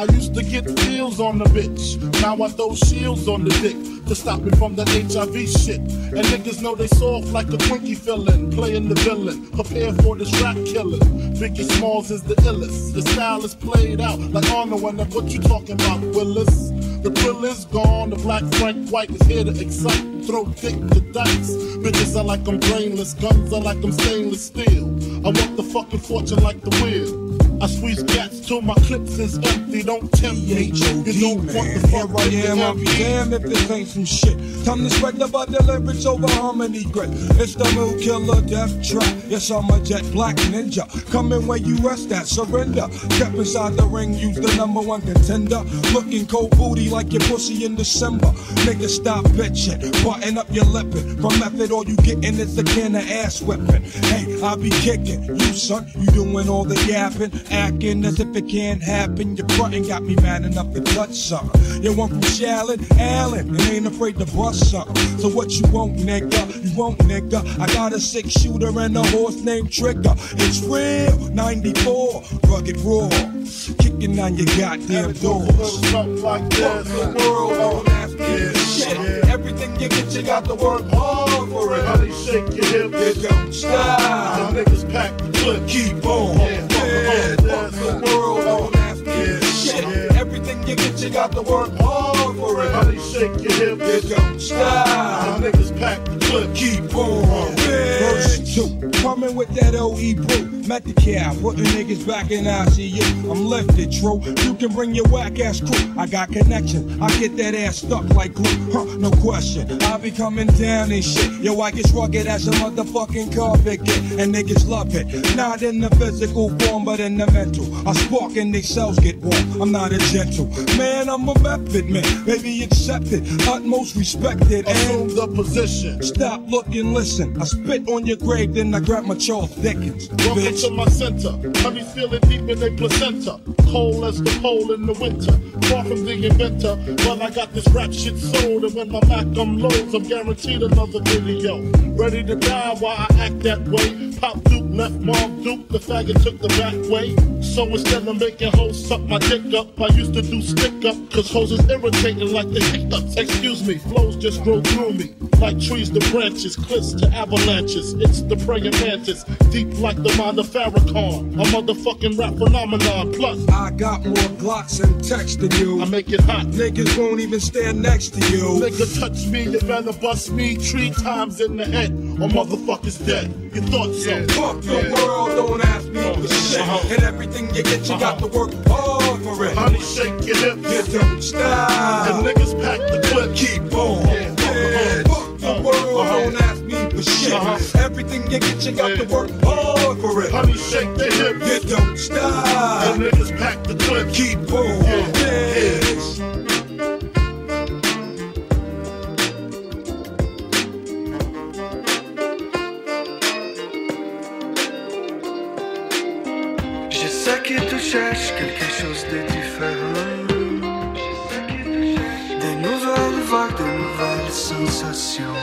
I used to get feels on the bitch. Now I throw shields on the dick to stop me from that HIV shit. And niggas know they soft like a Twinkie fillin', playing the villain. Prepare for this rap killing. Biggie Smalls is the illest. The style is played out like Arnold. When what you talking about, Willis? The thrill is gone. The black Frank White is here to excite. Throw dick to dice. Bitches are like I'm brainless. Guns are like I'm stainless steel. I want the fucking fortune like the wheel. I squeeze gats till my clips is empty. Don't tempt me. You don't man. want the fuck Here I am, I'll be damned if this ain't some shit. Time to spread the butter lyrics over harmony grit. It's the mood killer death trap. Yes, I'm a jet black ninja. Coming where you rest at, surrender. Step inside the ring, use the number one contender. Looking cold booty like your pussy in December. Nigga, stop bitching. Button up your lippin'. From method, all you gettin' is a can of ass whipping. Hey, I be kicking. You, son, you doing all the yapping acting as if it can't happen. Your frontin' got me mad enough to touch something. You want from Shallon, Allen, and ain't afraid to bust something. So what you want, nigga? You want, nigga? I got a six shooter and a horse named Trigger. It's real, 94, rugged raw, kicking on your goddamn doors. Like this. The world don't yeah, shit. Yeah. Everything you get, you got to work hard for it. Honey, shake your hips. You don't stop. The niggas pack the clip. Keep on. Yeah shit. That's the world you get, you got to work hard for it. Honey, shake your hips. You don't stop. niggas pack the clip. Keep on. Verse 2. Coming with that OE brew. Met the cow, putting niggas back in ICU. I'm lifted, true. You can bring your whack ass crew. I got connection. I get that ass stuck like glue. Huh, no question. I be coming down and shit. Yo, I get rugged as a motherfucking carpet get. And niggas love it. Not in the physical form, but in the mental. I spark and they cells get warm. I'm not a gentle. Man, I'm a method man. Maybe accept it. Utmost respected. Assume the position. Stop, look, and listen. I spit on your grave, then I grab my Charles Dickens. Welcome to my center. Honey feeling deep in their placenta. Cold as the pole in the winter. Far from the inventor. But I got this rap shit sold. And when my Mac unloads, I'm guaranteed another video. Ready to die while I act that way. Pop Duke left Mom Duke. The faggot took the back way. So instead of making hoes suck my dick up, I used to do stick up. Cause hoes is irritating like the hiccups. Excuse me, flows just grow through me. Like trees to branches, cliffs to avalanches. It's the praying mantis. Deep like the mind of Farrakhan. A motherfucking rap phenomenon. Plus, I got more Glocks and text than you. I make it hot. Niggas won't even stand next to you. Nigga touch me, you better bust me three times in the head. Or motherfucker's dead. You thought so? Yeah. Fuck the yeah. world, don't ask me for shit. Uh-huh. And everything you get, you uh-huh. got to work hard for it. Honey, shake your hips. You don't stop. And niggas pack the clip. Keep on. Yeah. yeah. Fuck the world, uh-huh. don't ask me for shit. Uh-huh. Everything you get, you got to work hard for it. Honey, shake the hips. You don't stop. And niggas pack the clip. Keep on. Yeah. Yeah. quelque chose de différent. Des nouvelles vagues, de nouvelles sensations.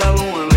allons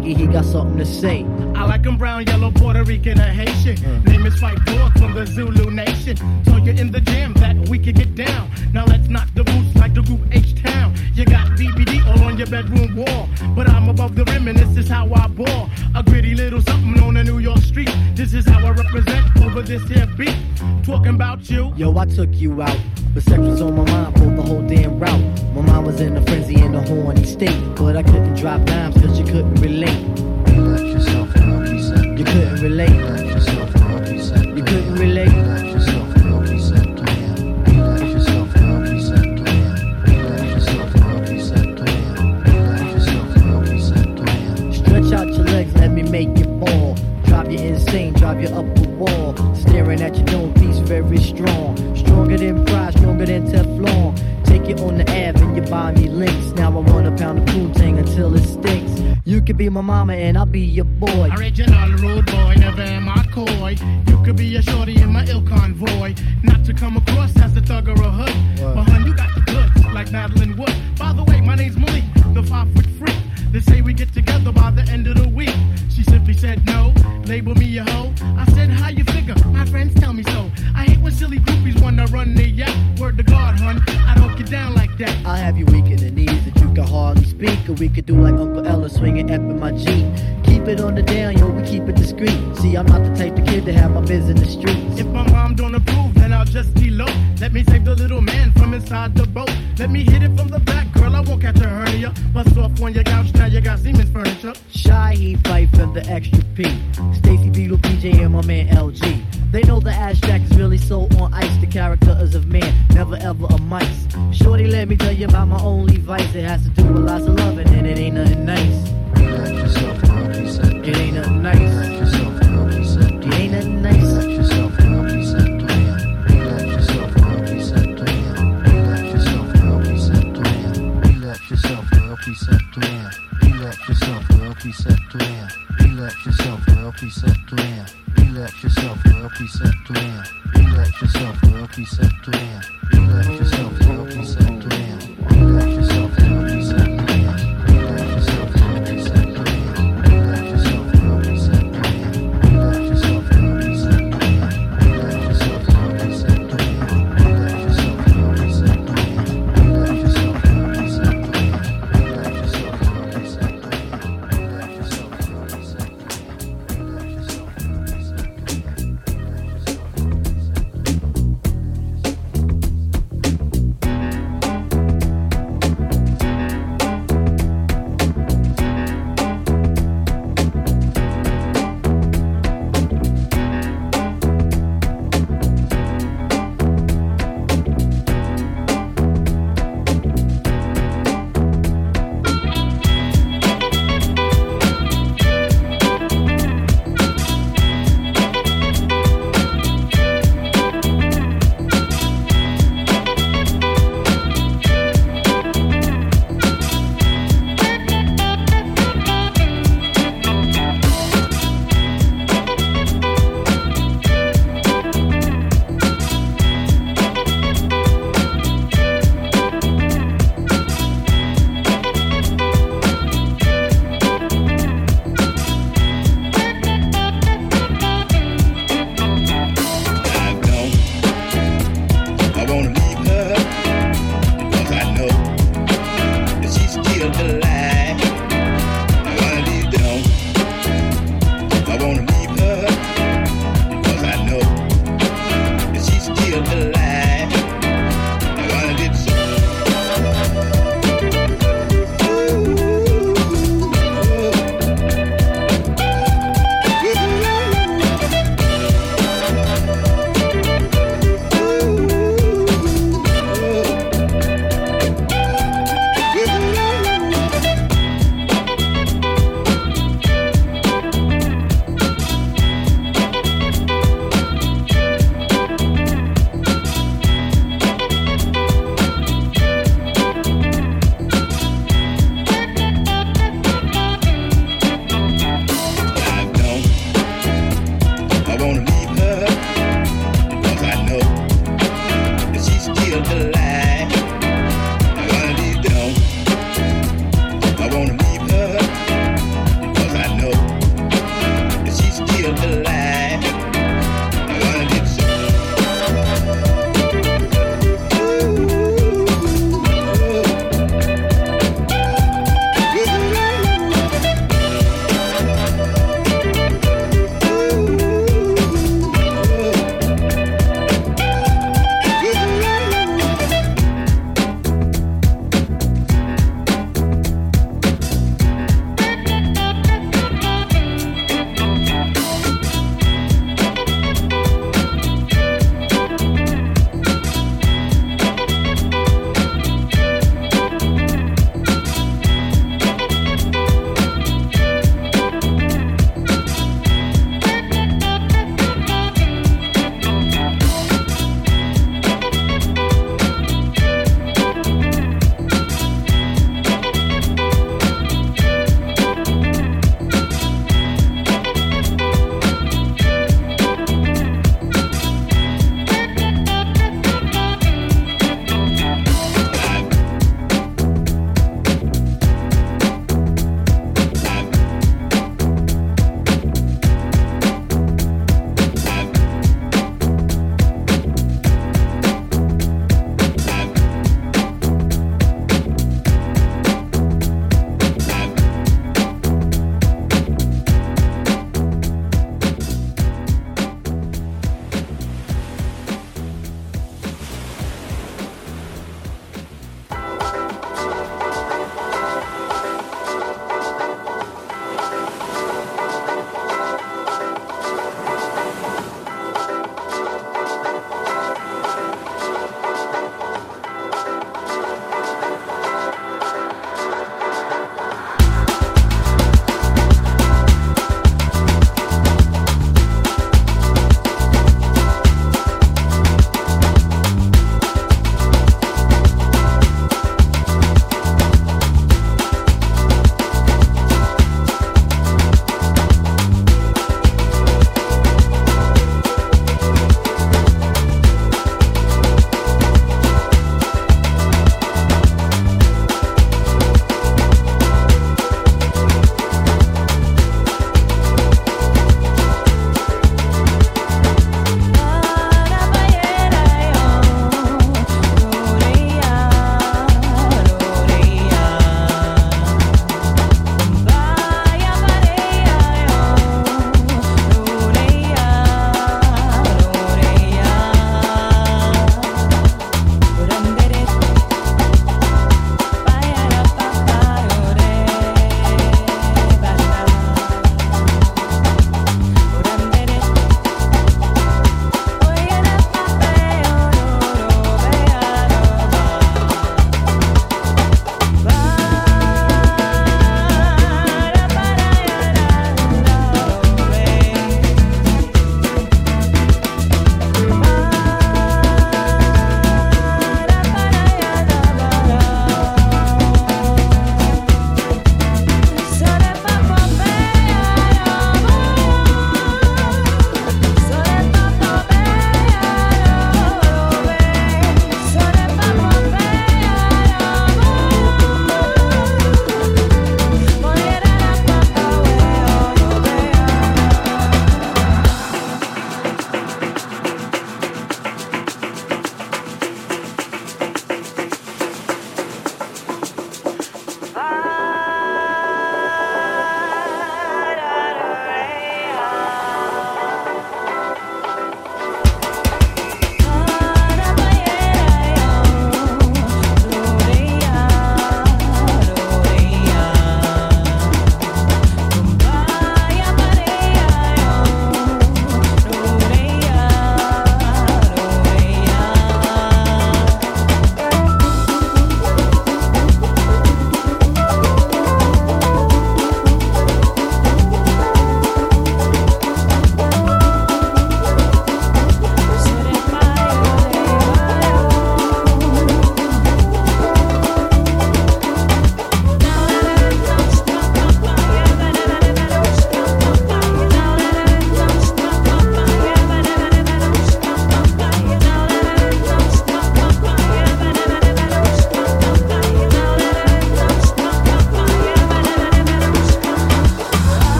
Biggie, he got something to say. I like him brown, yellow, Puerto Rican, or Haitian. Mm. Name is White Boy from the Zulu Nation. So you in the jam that we can get down. Now let's knock the boots like the group H Town. You got DVD all on your bedroom wall. But I'm above the rim, and this is how I ball. A gritty little something on the New York street. This is how I represent over this here beat. Talking about you. Yo, I took you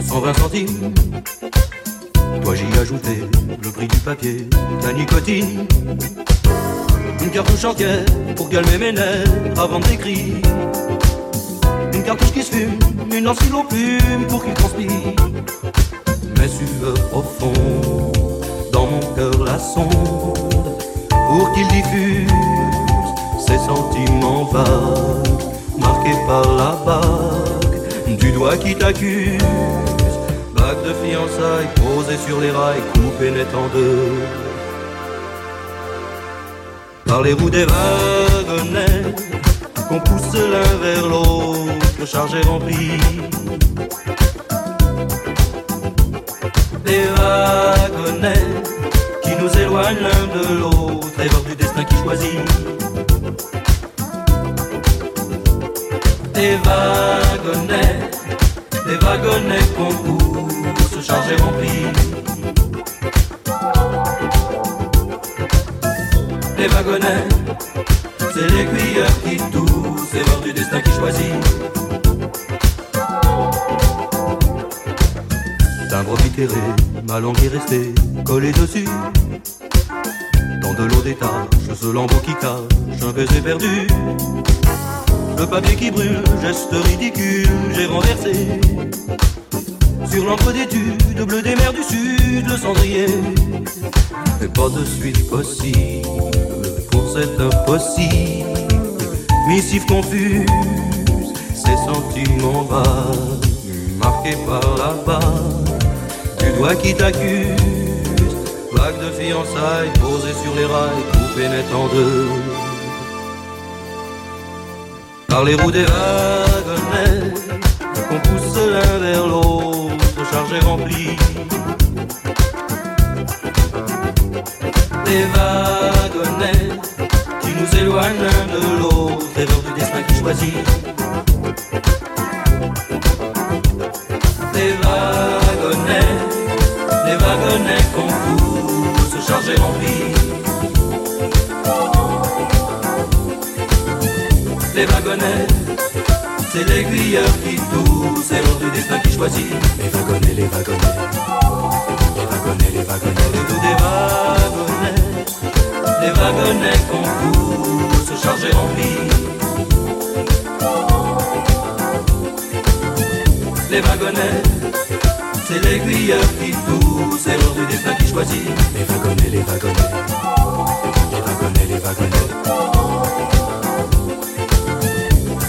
120 centimes. Toi j'y ajoutais le prix du papier, la nicotine. Une cartouche entière pour calmer mes nerfs avant d'écrire. Une cartouche qui se fume, une lance qui plume pour qu'il transpire. Mes sueurs profondes, dans mon cœur la sonde, pour qu'il diffuse ses sentiments vagues, marqués par la du doigt qui t'accuse de fiançailles posée sur les rails, coupée net en deux. Par les roues des wagonnets, qu'on pousse l'un vers l'autre, chargé rempli. Des wagonnets qui nous éloignent l'un de l'autre, et du destin qui choisit. Des wagonnets, wagonnets qu'on pousse chargé rempli. Les wagonnets, c'est l'aiguilleur qui tousse, c'est voir du destin qui choisit. Timbre bitéré, ma langue est restée collée dessus. Dans de l'eau des taches, ce lambeau qui cache un baiser perdu. Le papier qui brûle, geste ridicule, j'ai renversé. Sur l'encre d'études, bleu des mers du sud, le cendrier. Et pas de suite possible pour cet impossible. Missive confuse, ces sentiments bas, marqués par la barre du doigt qui t'accuse. Vague de fiançailles posée sur les rails, coupée net en deux. Par les roues des wagonnets, qu'on pousse l'un vers l'autre, chargé rempli. Des wagonnets qui nous éloignent l'un de l'autre, erreur du destin qui choisit. Des wagonnets, des wagonnets qu'on pousse, chargés remplis. Les wagonnets, c'est l'aiguilleur qui tousse, c'est l'ordre du destin qui choisit. Les wagonnets, les wagonnets, les wagonnets, les wagonnets. Le goût des wagonnets, les wagonnets qu'on pousse, chargés remplis. Les wagonnets, c'est l'aiguilleur qui tousse, c'est l'ordre du destin qui choisit. Les wagonnets, les wagonnets, les wagonnets, les wagonnets.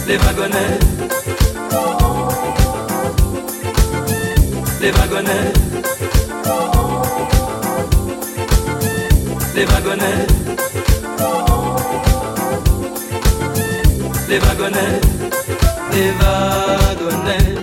Les wagonnets, les wagonnets, les wagonnets, les wagonnets, les wagonnets.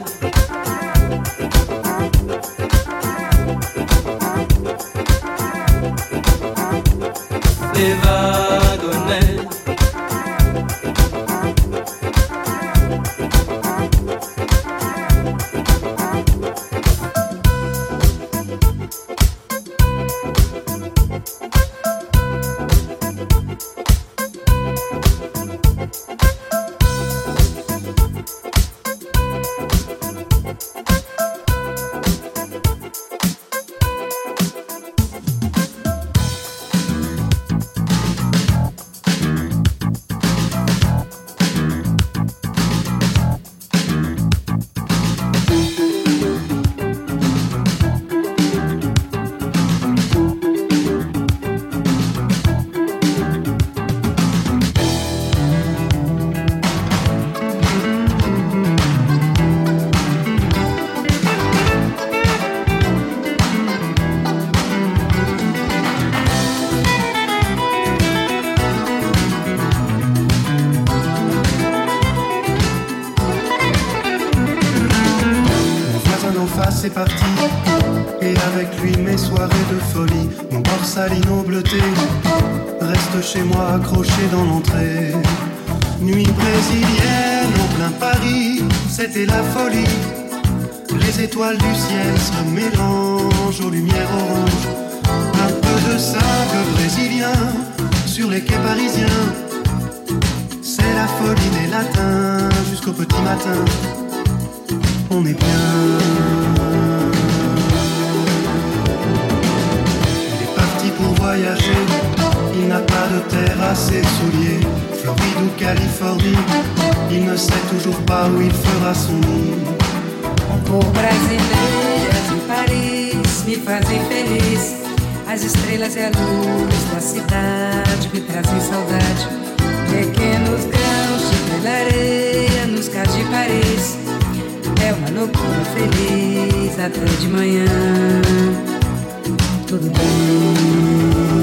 Uma loucura feliz até de manhã. Tudo bem.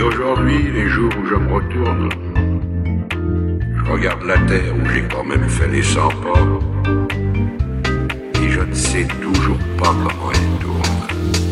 Et aujourd'hui, les jours où je me retourne, je regarde la terre où j'ai quand même fait les 100 pas, et je ne sais toujours pas comment elle tourne.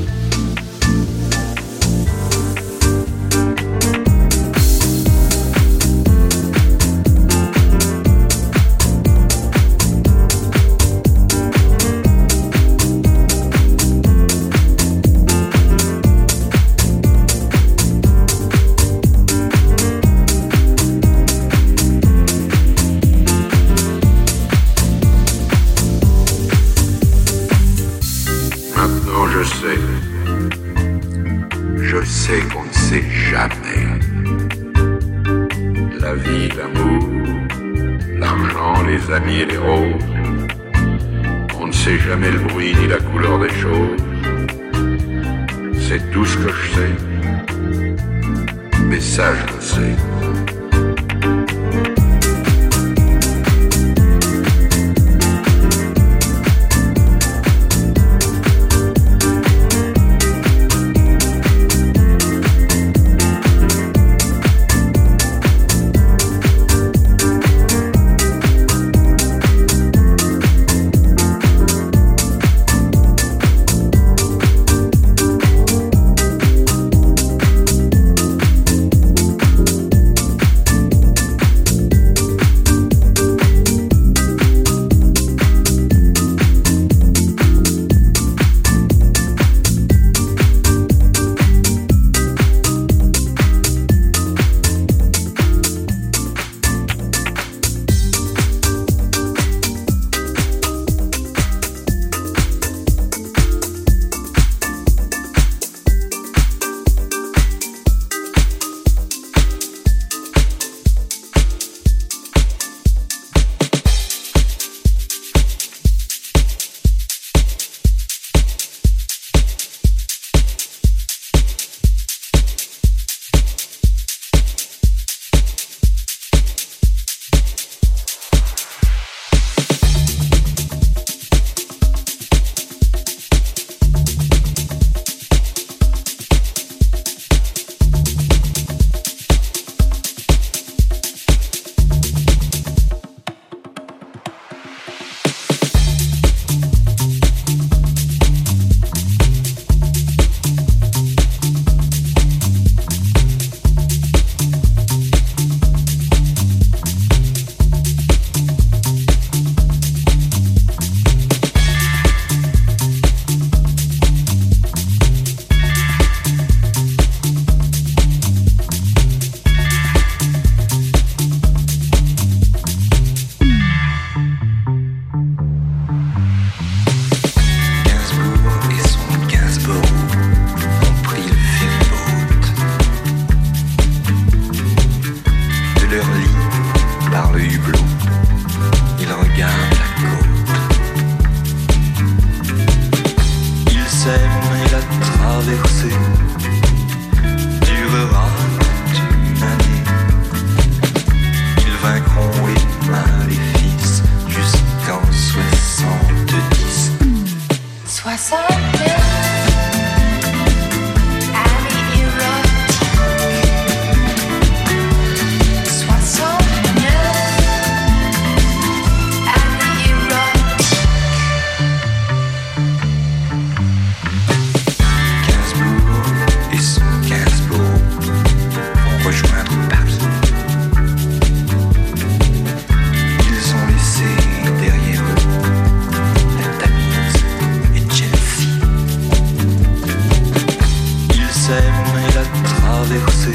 avait reçu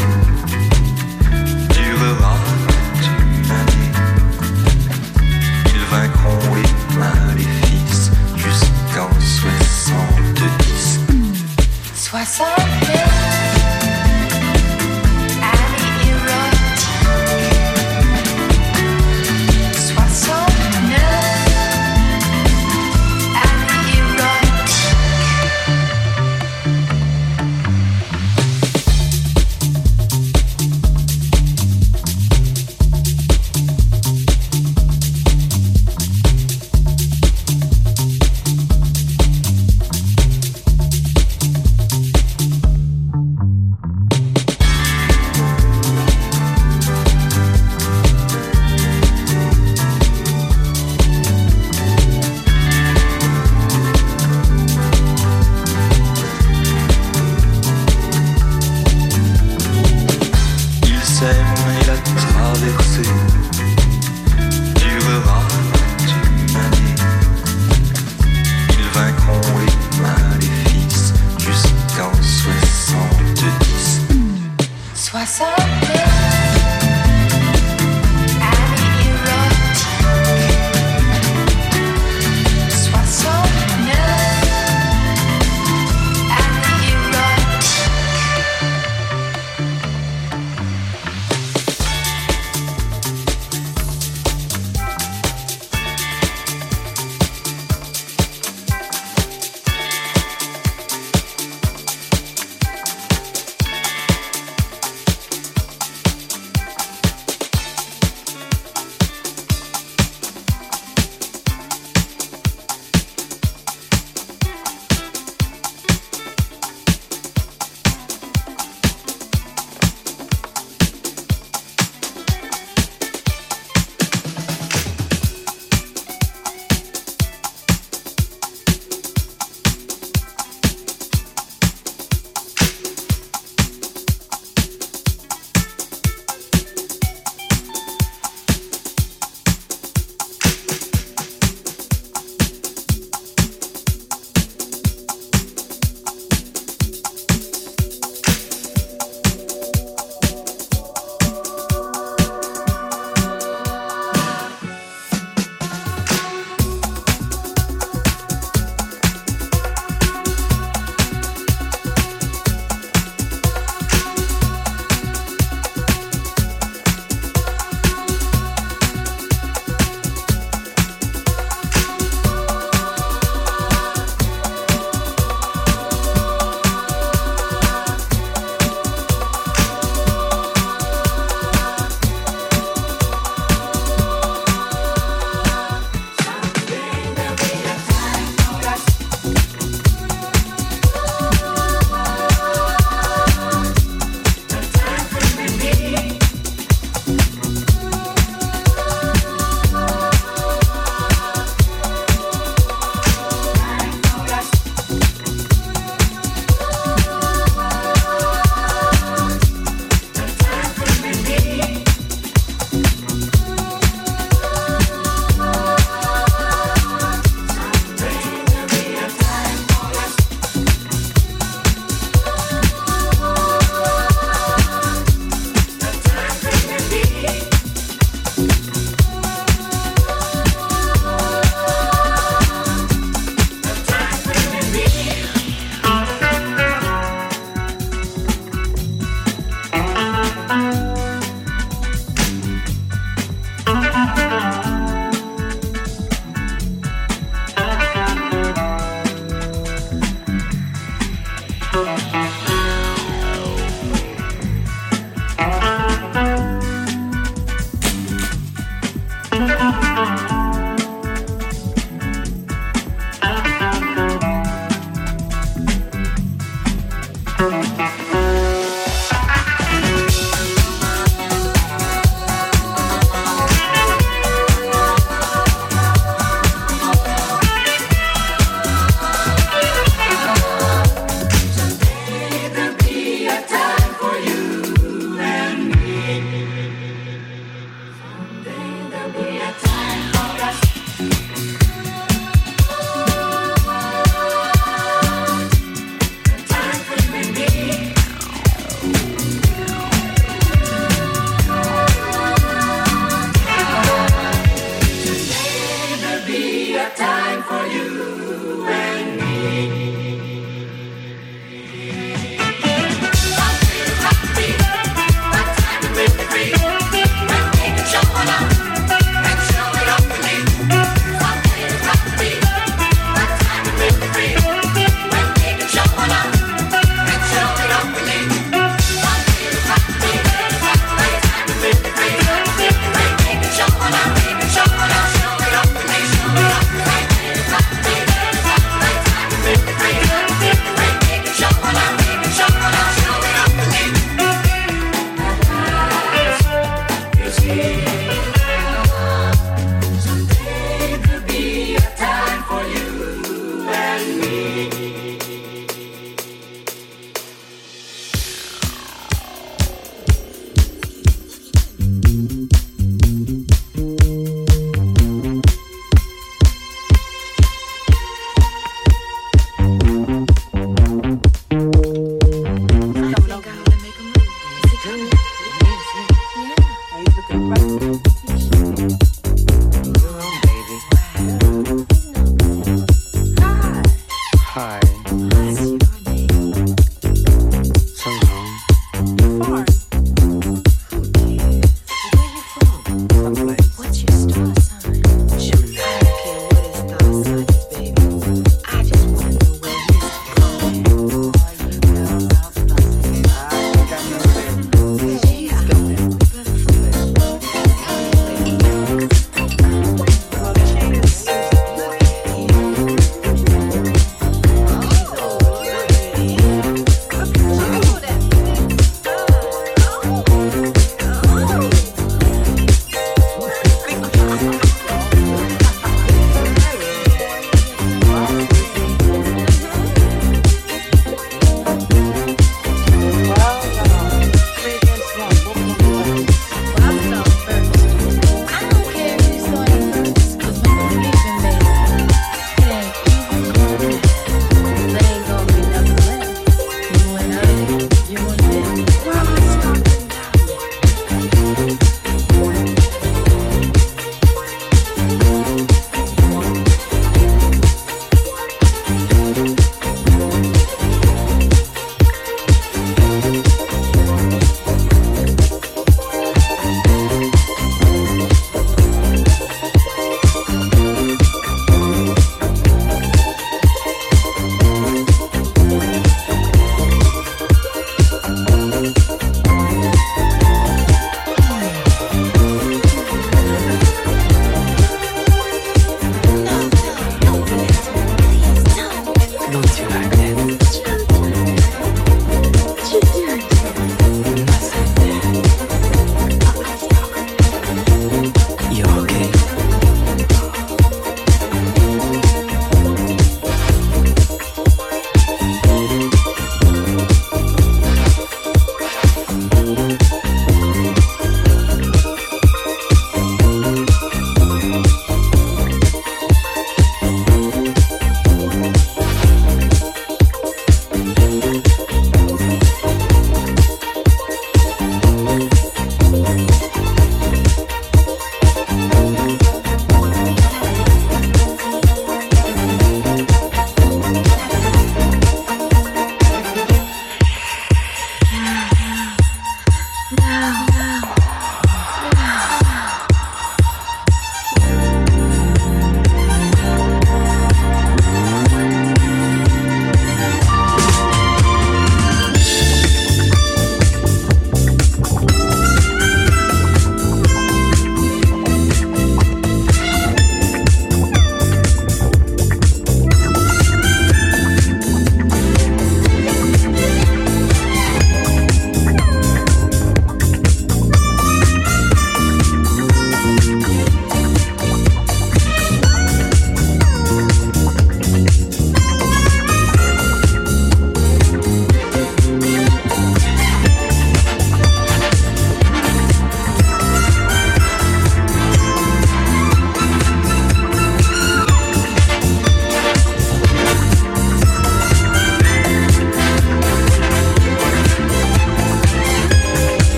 du revent d'humanité. Ils vaincront les maléfices jusqu'en 70. 70